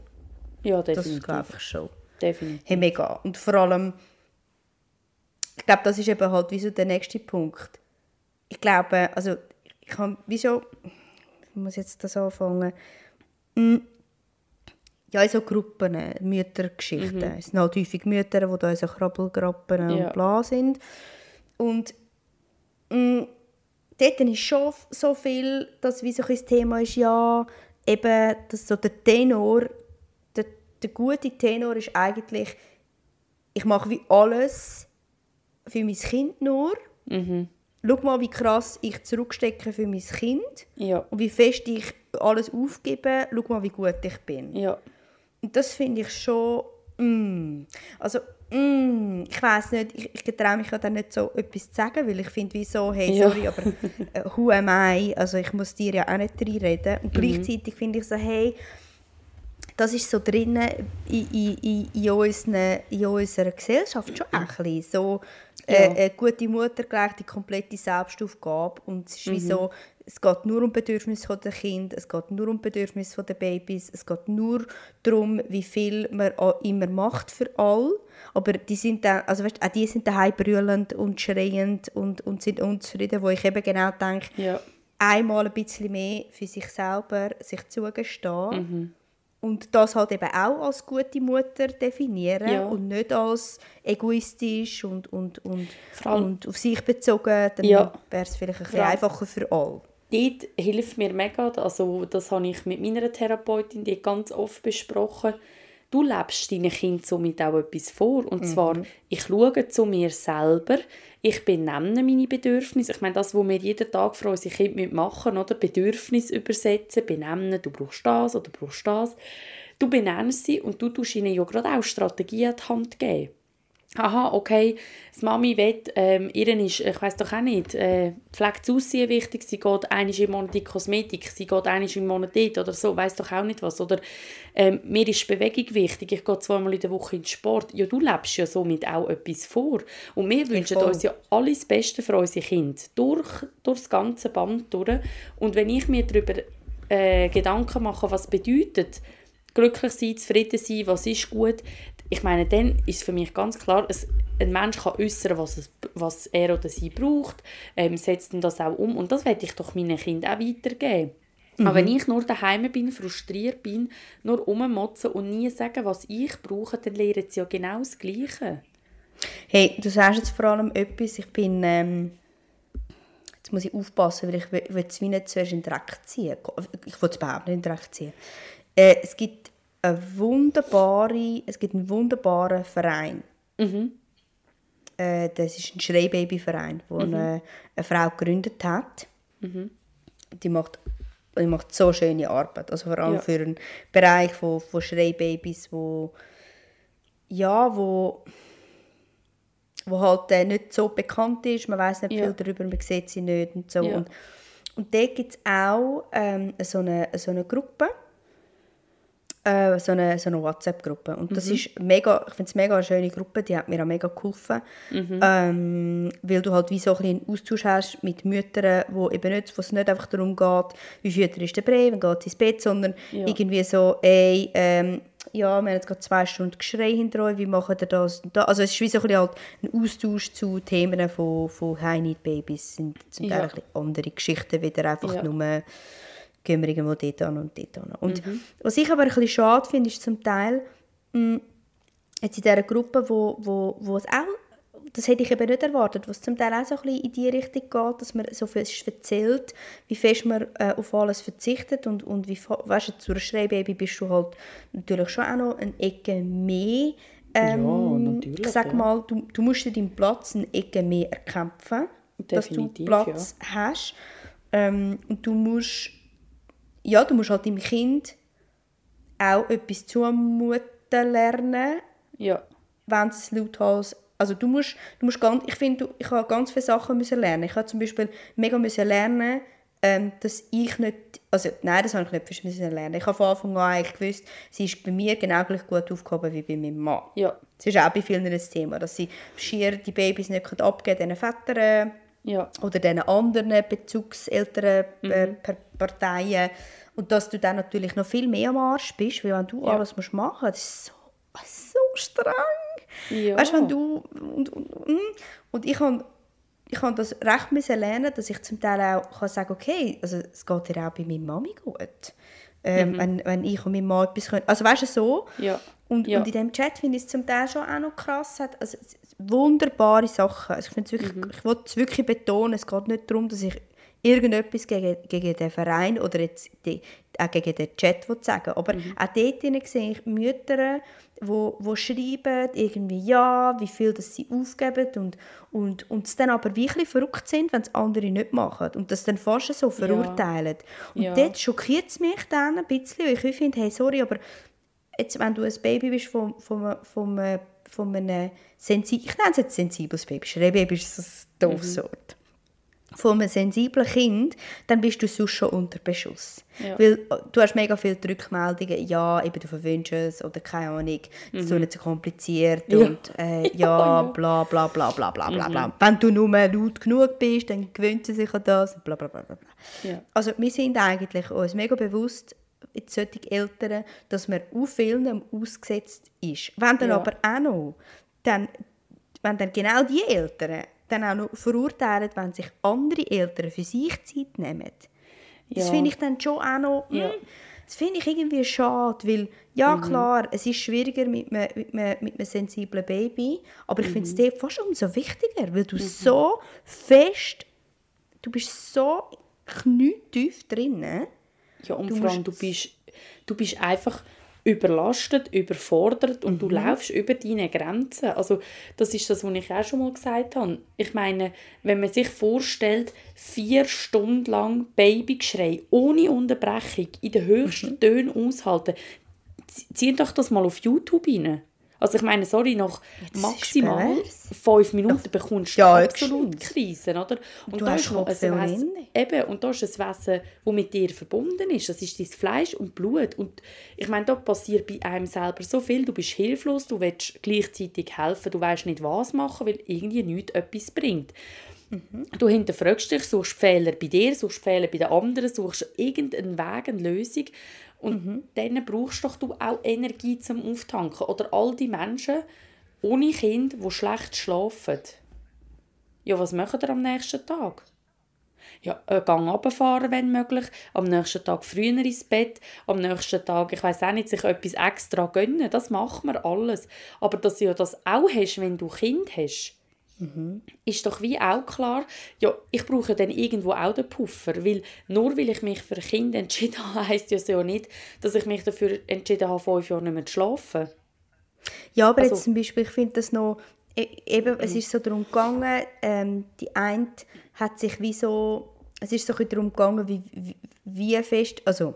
Ja, Das definitiv. glaube ich schon. definitiv. Hey, mega. Und vor allem, ich glaube, das ist eben halt wie so der nächste Punkt. Ich glaube, also ich habe, wieso, ich muss jetzt das anfangen, Mm, ja, in so Gruppen, Müttergeschichten. Es sind halt häufig Mütter, die da in so Krabbelgrappen Ja. und bla sind. Und mm, dort ist schon so viel, dass wie so ein Thema ist, ja, eben, dass so der Tenor, der, der gute Tenor ist eigentlich, ich mache wie alles für mein Kind nur. Mhm. Schau mal, wie krass ich zurückstecke für mein Kind Ja, und wie fest ich alles aufgebe. Schau mal, wie gut ich bin. ja. Und das finde ich schon. Mm, also, mm, ich weiß nicht, ich, ich getraue mich ja dann nicht so etwas zu sagen, weil ich finde, wie so, hey, Ja. sorry, aber äh, who am I? Also, ich muss dir ja auch nicht reinreden. Und gleichzeitig finde ich so, hey, das ist so drinnen in, in, in, in, unseren, in unserer Gesellschaft schon ein bisschen so äh, Ja. eine gute Mutter gleich die komplette Selbstaufgabe und es ist wie so, es geht nur um die Bedürfnisse der Kinder, es geht nur um die Bedürfnisse der Babys, es geht nur darum, wie viel man auch immer macht für alle, aber die sind dann, also weißt, auch die sind daheim brüllend und schreiend und, und sind unzufrieden, wo ich eben genau denke, Ja, einmal ein bisschen mehr für sich selber sich zugestehen Mhm. und das halt eben auch als gute Mutter definieren Ja. und nicht als egoistisch und, und, und, und auf sich bezogen, dann Ja. wäre es vielleicht ein bisschen einfacher für alle. Dort hilft mir mega, also das habe ich mit meiner Therapeutin die ganz oft besprochen, du lebst deinen Kindern somit auch etwas vor. Und zwar, ich schaue zu mir selber, ich benenne meine Bedürfnisse. Ich meine, das, was wir jeden Tag für unsere Kinder machen oder Bedürfnis übersetzen, benennen, du brauchst das oder du brauchst das. Du benennst sie und du tust ihnen ja gerade auch Strategien an die Hand geben. Aha, okay, das Mami will, ähm, ihr ist, ich weiß doch auch nicht, äh, pflegt das Aussehen wichtig, sie geht einmal im Monat in die Kosmetik, sie geht einmal im Monat dort oder so, weiß doch auch nicht was. Oder ähm, mir ist Bewegung wichtig, ich gehe zweimal in der Woche in den Sport. Ja, du lebst ja somit auch etwas vor. Und wir wünschen uns ja alles Beste für unsere Kinder, durch, durch das ganze Band durch. Und wenn ich mir darüber äh, Gedanken mache, was bedeutet, glücklich sein, zufrieden sein, was ist gut. Ich meine, dann ist für mich ganz klar, es, ein Mensch kann äußern, was, es, was er oder sie braucht, ähm, setzt dann das auch um und das werde ich doch meinen Kindern auch weitergeben. Aber wenn ich nur daheim bin, frustriert bin, nur rummotzen und nie sagen, was ich brauche, dann lernen sie ja genau das Gleiche. Hey, du sagst jetzt vor allem etwas, ich bin, ähm, jetzt muss ich aufpassen, weil ich will will es wie nicht zuerst in den Dreck ziehen. Ich will es überhaupt nicht in den Dreck ziehen. Äh, es gibt eine wunderbare, es gibt einen wunderbaren Verein. Äh, das ist ein Schreibabyverein, den eine, eine Frau gegründet hat. Die macht die macht so schöne Arbeit. Also vor allem Ja. für einen Bereich von, von Schreibabys, wo ja, wo, wo halt äh, nicht so bekannt ist. Man weiß nicht Ja. viel darüber, man sieht sie nicht und so. Ja. Und, und dort gibt es auch ähm, so, eine, so eine Gruppe, äh, so eine, so eine WhatsApp-Gruppe. Und das ist mega, ich finde es mega eine schöne Gruppe, die hat mir auch mega geholfen. Ähm, weil du halt wie so ein bisschen einen Austausch hast mit Müttern, wo eben nicht, wo es nicht einfach darum geht, wie füttert ist der Brei, wann geht sie ins Bett, sondern Ja. irgendwie so, ey, ähm, ja, wir haben jetzt gerade zwei Stunden Geschrei hinter euch, wie machen ihr das und das? Also es ist wie so ein bisschen halt ein Austausch zu Themen von, von High-Need-Babys, sind zum Teil Ja. andere Geschichten, wieder einfach Ja. nur gehen wir irgendwo dort an und dort an. Und was ich aber ein bisschen schade finde, ist zum Teil, mh, jetzt in dieser Gruppe, wo, wo, wo es auch, das hätte ich eben nicht erwartet, wo es zum Teil auch so ein bisschen in die Richtung geht, dass man so viel erzählt, wie fest man äh, auf alles verzichtet und, und wie, weißt du, zu einer Schreibaby bist du halt natürlich schon auch noch eine Ecke mehr, ähm, Ja, natürlich, ich sag ja. mal, du, du musst dir deinen Platz eine Ecke mehr erkämpfen, dass du Definitiv, Platz hast ähm, und du musst ja, du musst halt deinem Kind auch etwas zumuten lernen, Ja, wenn es lauthals also du musst, du musst ganz, ich finde, ich habe ganz viele Sachen müssen lernen. Ich habe zum Beispiel mega müssen lernen, ähm, dass ich nicht, also nein, das habe ich nicht müssen lernen. Ich habe von Anfang an eigentlich gewusst, sie ist bei mir genau gleich gut aufgehoben wie bei meinem Mann. ja, Das ist auch bei vielen ein Thema, dass sie schier die Babys nicht abgeben können, diesen Vätern. Ja. oder den anderen Bezugseltern äh, per Parteien und dass du dann natürlich noch viel mehr am Arsch bist, weil wenn du Ja. alles musst machen musst, das ist so, so streng. Ja. Weißt du, wenn du und, und, und, und ich habe ich habe das recht müssen lernen, dass ich zum Teil auch kann sagen, okay, also es geht dir auch bei meiner Mami gut. Ähm, wenn, wenn ich und meine Mann etwas können. Also weißt du, so. Ja. Und, Ja. und in diesem Chat finde ich es zum Teil schon auch noch krass. Hat, also, wunderbare Sachen. Also ich, wirklich, Mhm. ich will es wirklich betonen, es geht nicht darum, dass ich irgendetwas gegen, gegen den Verein oder jetzt die, auch gegen den Chat sagen Aber Mhm. auch dort sehe ich Mütter, wo, wo schreiben, irgendwie ja, wie viel das sie aufgeben und, und, und es dann aber wirklich verrückt sind, wenn es andere nicht machen und das dann fast so verurteilen. Und Ja. dort schockiert es mich dann ein bisschen, weil ich finde, hey, sorry, aber jetzt, wenn du ein Baby bist von, von, von, von, einem sensiblen, ich nenne es jetzt sensibles Baby, Schreibaby ist ein doofes Wort, von einem sensiblen Kind, dann bist du sonst schon unter Beschuss. Ja. Weil äh, du hast mega viele Rückmeldungen, ja, eben du verwünschst es oder keine Ahnung, es ist so nicht so kompliziert Ja. und äh, ja, bla bla bla bla bla bla bla. Wenn du nur laut genug bist, dann gewöhnt sie sich an das und bla bla bla. bla. Ja. Also wir sind eigentlich uns mega bewusst, jetzt solche Eltern, dass man auf vielen ausgesetzt ist. Wenn dann Ja. aber auch noch, dann, wenn dann genau die Eltern dann auch noch verurteilen, wenn sich andere Eltern für sich Zeit nehmen. Das Ja. finde ich dann schon auch noch, Ja. hm, das finde ich irgendwie schade, weil, ja klar, es ist schwieriger mit einem, mit einem, mit einem sensiblen Baby, aber ich finde es dort fast umso wichtiger, weil du so fest, du bist so knietief drin, Ja, und Du vor allem, du bist, du bist einfach überlastet, überfordert und Mhm. du laufst über deine Grenzen. Also das ist das, was ich auch schon mal gesagt habe. Ich meine, wenn man sich vorstellt, vier Stunden lang Babygeschrei ohne Unterbrechung in den höchsten Mhm. Tönen aushalten, zie- zieh doch das mal auf YouTube rein. Also ich meine, sorry, nach ist maximal fünf Minuten bekommst du Ja, absolut. Krisen, oder? Und, du da hast ist noch ein Wesen. Eben, und da ist ein Wesen, das mit dir verbunden ist. Das ist dein Fleisch und Blut. Und ich meine, da passiert bei einem selber so viel. Du bist hilflos, du willst gleichzeitig helfen, du weißt nicht, was machen, weil irgendwie nichts etwas bringt. Du hinterfragst dich, suchst Fehler bei dir, suchst Fehler bei den anderen, suchst irgendeinen Weg, eine Lösung. Und dann brauchst doch du auch Energie zum Auftanken. Oder all die Menschen ohne Kind, die schlecht schlafen. Ja, was machen ihr am nächsten Tag? Ja, einen Gang runterfahren, wenn möglich. Am nächsten Tag früher ins Bett. Am nächsten Tag, ich weiß auch nicht, sich etwas extra gönnen. Das macht man alles. Aber dass du ja das auch hast, wenn du Kind hast, ist doch wie auch klar, ja, ich brauche dann irgendwo auch den Puffer, weil nur weil ich mich für ein Kind entschieden habe, heisst ja so nicht, dass ich mich dafür entschieden habe, fünf Jahre nicht mehr zu schlafen. Ja, aber Also- jetzt zum Beispiel, ich finde das noch, e- eben, es ist so darum gegangen, ähm, die eine hat sich wie so, es ist so ein bisschen darum gegangen, wie, wie, wie fest, also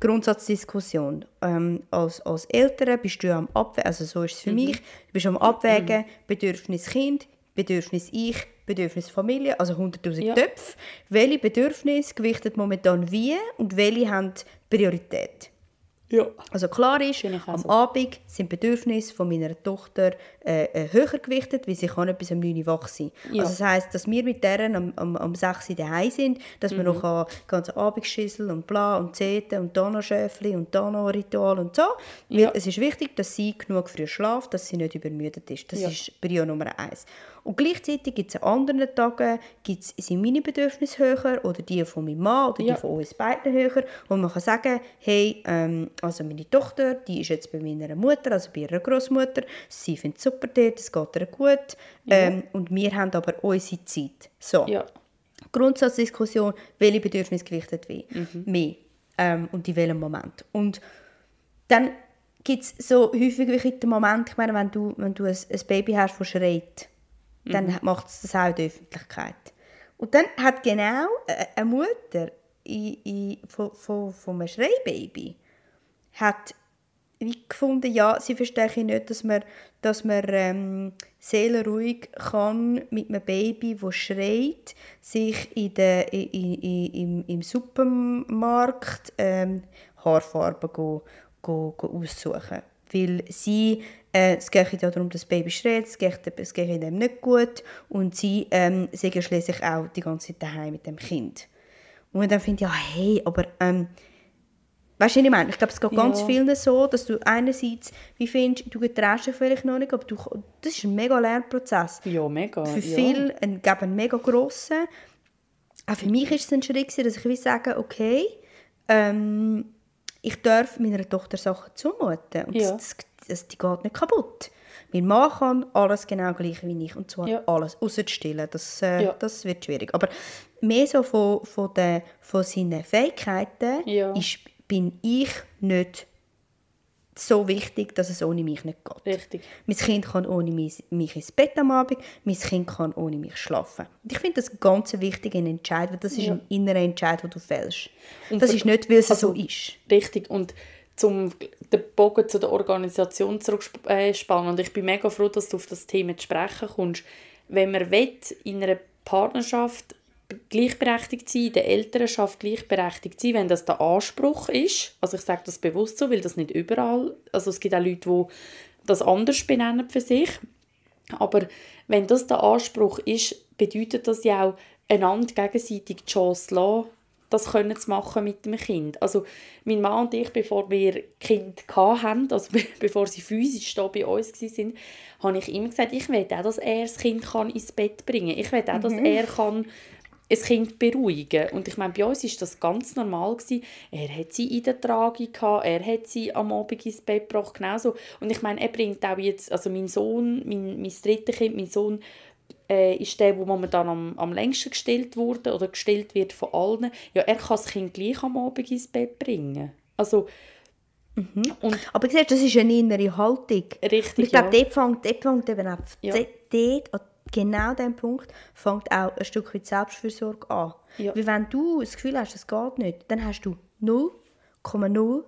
Grundsatzdiskussion, ähm, als, als Eltern bist du am Abwägen, also so ist es für mich, du bist am Abwägen, Bedürfnis Kind, Bedürfnis ich, Bedürfnis Familie, also 100'000 Ja. Töpfe. Welche Bedürfnisse gewichtet momentan wie und welche haben Priorität? Ja. Also klar ist, am so. Abend sind Bedürfnisse von meiner Tochter äh, äh, höher gewichtet, weil sie kann bis um 9 Uhr wach sein. Ja. Also das heisst, dass wir mit deren am, am, am 6 Uhr daheim sind, dass Mhm. wir noch an ganze Abendschüssel und bla und Zeten und da noch Schäfli und da noch Ritual und so. Weil Ja. es ist wichtig, dass sie genug früh schlaft, dass sie nicht übermüdet ist. Das Ja. ist Prio Nummer eins. Und gleichzeitig gibt es an anderen Tagen, gibt's, sind meine Bedürfnisse höher oder die von meinem Mann oder Ja. die von uns beiden höher. Und man kann sagen, hey, ähm, also meine Tochter, die ist jetzt bei meiner Mutter, also bei ihrer Großmutter, sie findet es super dort, es geht ihr gut. Ähm, und wir haben aber unsere Zeit. So. Ja. Grundsatzdiskussion, welche Bedürfnisse gewichtet wie, mehr ähm, und in welchem Moment. Und dann gibt es so häufig wirklich den Moment, ich meine, wenn du, wenn du ein, ein Baby hast, das schreit, dann macht es das auch in der Öffentlichkeit. Und dann hat genau äh, eine Mutter in, in, von, von, von einem Schreibaby hat gefunden, ja, sie verstehe nicht, dass man, dass man ähm, seelenruhig kann mit einem Baby, das schreit, sich in der, in, in, im, im Supermarkt ähm, Haarfarbe go, go, go aussuchen. Weil sie äh, es geht ja darum, dass das Baby schreit, es geht, es geht ihm nicht gut und sie ähm, sind schließlich auch die ganze Zeit daheim mit dem Kind. Und dann finde ich, ja, hey, aber ähm, Weißt du, was ich meine? Ich glaube, es geht ganz Ja. vielen so, dass du einerseits, wie findest du, getraust dich vielleicht noch nicht, aber du, das ist ein mega Lernprozess. Ja, mega. Für ja. viele ein, ein mega grosser. Auch für mich ist es ein Schritt, dass ich wie sagen, okay, ähm, ich darf meiner Tochter Sachen zumuten. Und Ja. das, das, die geht nicht kaputt. Mein Mann kann alles genau gleich wie ich. Und zwar Ja. alles, außer das Stillen. Das, äh, Ja. das wird schwierig. Aber mehr so von, von, den, von seinen Fähigkeiten Ja. ist, bin ich nicht so wichtig, dass es ohne mich nicht geht. Richtig. Mein Kind kann ohne mich, mich ins Bett am Abend, mein Kind kann ohne mich schlafen. Und ich finde das ganz wichtiger Entscheid, weil das ist Ja. ein innerer Entscheid, den du fällst. Und das ist nicht, weil es also- so ist. Richtig. Und zum den Bogen zu der Organisation zurückspannen. Und ich bin mega froh, dass du auf das Thema zu sprechen kommst. Wenn man will, in einer Partnerschaft gleichberechtigt sein, in der Elternschaft gleichberechtigt sein, wenn das der Anspruch ist, also ich sage das bewusst so, weil das nicht überall, also es gibt auch Leute, die das anders benennen für sich, aber wenn das der Anspruch ist, bedeutet das ja auch, einander gegenseitig die Chance lassen, das können zu machen mit dem Kind. Also mein Mann und ich, bevor wir Kind hatten, also be- bevor sie physisch da bei uns waren, habe ich immer gesagt, ich will auch, dass er das Kind kann ins Bett bringen kann. Ich will auch, dass er kann ein Kind beruhigen Und ich meine, bei uns war das ganz normal. Gewesen. Er hat sie in der Trage, gehabt, er hat sie am Abend ins Bett gebracht, genauso. Und ich meine, er bringt auch jetzt, also mein Sohn, mein, mein drittes Kind, mein Sohn, äh, ist der, der momentan am, am längsten gestillt wurde oder gestillt wird von allen. Ja, er kann das Kind gleich am Abend ins Bett bringen. Also, und Aber siehst, das ist eine innere Haltung. Richtig, ich glaube, ja. dort fängt, dort fängt eben auch, Ja. dort, an genau diesem Punkt, fängt auch ein Stück weit Selbstfürsorge an. Ja. Weil wenn du das Gefühl hast, es geht nicht, dann hast du 0,0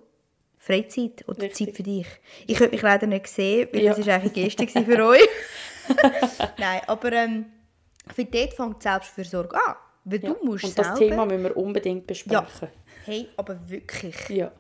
Freizeit oder Richtig. Zeit für dich. Ich konnte mich leider nicht sehen, weil Ja. das war eigentlich Geste für euch. Nein, aber ähm, finde, dort fängt Selbstfürsorge an. Weil ja. du musst und das selber... Thema müssen wir unbedingt besprechen. Hey, aber wirklich. Ja.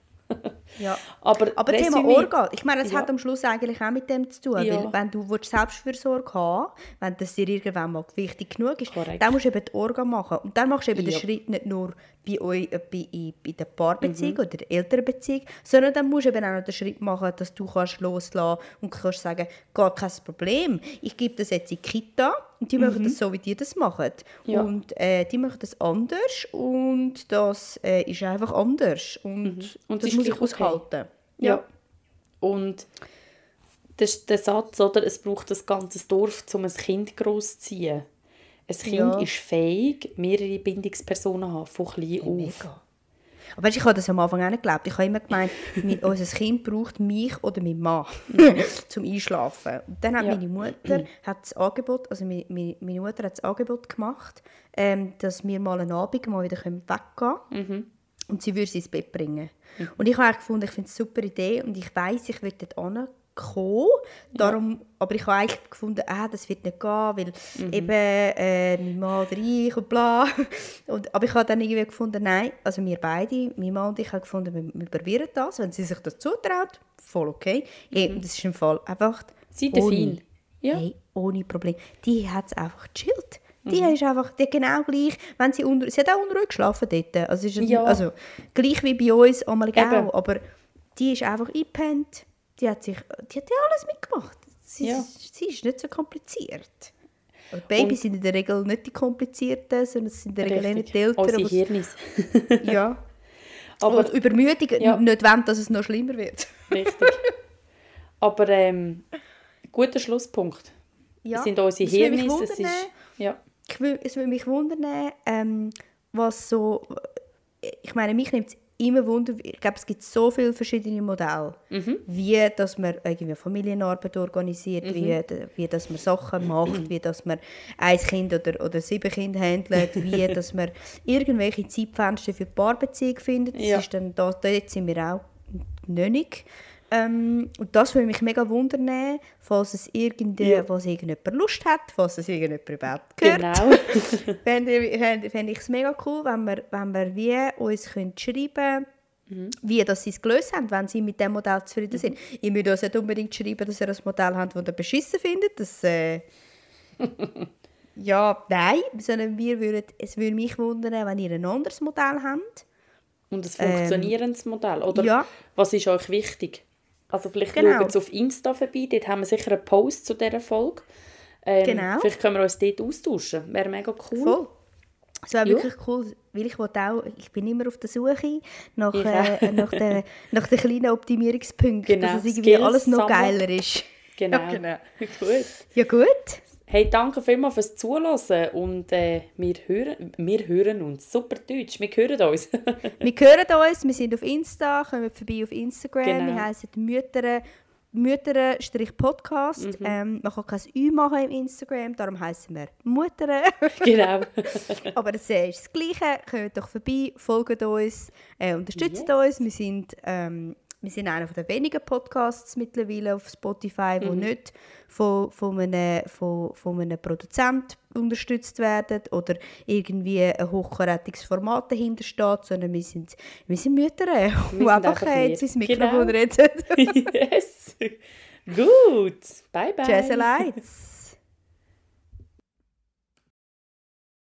Ja. Aber, Aber Thema Organ, ich meine, das Ja. hat am Schluss eigentlich auch mit dem zu tun. Ja. Weil wenn du willst Selbstfürsorge haben wenn das dir irgendwann mal wichtig genug ist, Korrekt. dann musst du eben die Organ machen. Und dann machst du eben Ja. den Schritt nicht nur bei, euch, äh, bei, bei der Paarbeziehung Mhm. oder der Elternbeziehung, sondern dann musst du eben auch noch den Schritt machen, dass du kannst loslassen und kannst sagen, gar kein Problem, ich gebe das jetzt in die Kita und die machen das so, wie die das machen. Mhm. Ja. Und äh, die machen das anders und das äh, ist einfach anders. Und, Mhm. Und das ist muss ich okay. aushalten. Ja. Und das der Satz, oder? Es braucht ein ganzes Dorf, um ein Kind großzuziehen. Ein Kind Ja. ist fähig, mehrere Bindungspersonen haben, von klein auf. Mega. Aber weißt, ich habe das am Anfang auch nicht geglaubt. Ich habe immer gemeint, mein, unser Kind braucht mich oder meinen Mann zum Einschlafen. Und dann hat Ja. meine Mutter hat das Angebot, also meine, meine, Mutter hat das Angebot gemacht, ähm, dass wir mal einen Abend mal wieder weggehen können. Und sie würde sie ins Bett bringen. Und ich habe gefunden, ich finde es eine super Idee und ich weiß, ich werde dort hinkommen. Darum, Aber ich habe eigentlich gefunden, ah, das wird nicht gehen, weil eben äh, mein Mann oder ich und bla. Und, aber ich habe dann irgendwie gefunden, nein, also wir beide, mein Mann und ich, haben gefunden, wir, wir probieren das. Wenn sie sich das zutraut, voll okay. Hey, und das ist im Fall einfach Seid ihr fein? Ja. Hey, ohne Problem. Die hat es einfach gechillt. Die ist einfach die genau gleich, wenn sie unter, sie hat auch unruhig geschlafen dort. Also, ist Ja. also gleich wie bei uns einmal auch, aber die ist einfach eingepennt. Die hat sich, die hat ja alles mitgemacht. Sie, Ja. sie ist nicht so kompliziert. Und Babys sind in der Regel nicht die komplizierten, sondern es sind in der Regel Richtig. die Eltern. Unsere aber Hirnis. ja. Aber Und Übermüdung Ja. nicht wollen, dass es noch schlimmer wird. richtig. Aber ähm, guter Schlusspunkt. Ja. Es sind unsere Hirnis. Es ist, wundern, ja. Es würde mich wundern, ähm, was so. Ich meine, mich nimmt es immer Wunder. Ich glaube, es gibt so viele verschiedene Modelle. Mhm. Wie, dass man irgendwie Familienarbeit organisiert, Mhm. wie, wie, dass man Sachen macht, wie, dass man ein Kind oder, oder sieben Kinder handelt, wie, dass man irgendwelche Zeitfenster für die Paarbeziehung findet. Das Ja. ist dann, da, dort sind wir auch nicht. Ähm, und das würde mich mega wundern, falls es irgende, Ja. was irgendjemand Lust hat, falls es irgendjemand überhaupt gehört. Genau. Fände ich fände- fände ich es mega cool, wenn wir, wenn wir wie uns können schreiben wie dass sie es gelöst haben, wenn sie mit dem Modell zufrieden sind. Ich würde uns nicht unbedingt schreiben, dass ihr ein Modell habt, das ihr beschissen findet. Das, äh, ja, nein, sondern wir würden, es würde mich wundern, wenn ihr ein anderes Modell habt. Und ein funktionierendes Modell? Oder ja. was ist euch wichtig? Also vielleicht Genau. schaut auf Insta vorbei, dort haben wir sicher einen Post zu dieser Folge. Ähm, Genau. Vielleicht können wir uns dort austauschen. Wäre mega cool. Voll. Es wäre Ja. wirklich cool, weil ich auch, ich bin immer auf der Suche nach, äh, nach, den, nach den kleinen Optimierungspunkten, Genau, dass es irgendwie Skills alles noch sammeln. geiler ist. Genau. Ja, genau. Gut. Ja gut, Hey, danke vielmals fürs Zuhören und äh, wir, hören, wir hören uns. Super Deutsch, wir hören uns. wir hören uns, wir sind auf Insta, kommen vorbei auf Instagram, Genau. wir heißen Mütter Mütter-Podcast. Ähm, man kann kein Ü machen im Instagram, darum heißen wir Mutter. genau. Aber es ist das Gleiche. Kommt doch vorbei, folgt uns, äh, unterstützt Yes. uns. Wir sind, ähm, wir sind einer der wenigen Podcasts mittlerweile auf Spotify, die nicht von, von, einem, von, von einem Produzent unterstützt werden oder irgendwie ein hochkarätiges Format dahinter steht, sondern wir sind, wir sind Mütter, die sind einfach äh, jetzt ins Genau. Mikrofon reden. yes. Gut. Bye, bye. Jazz Lights.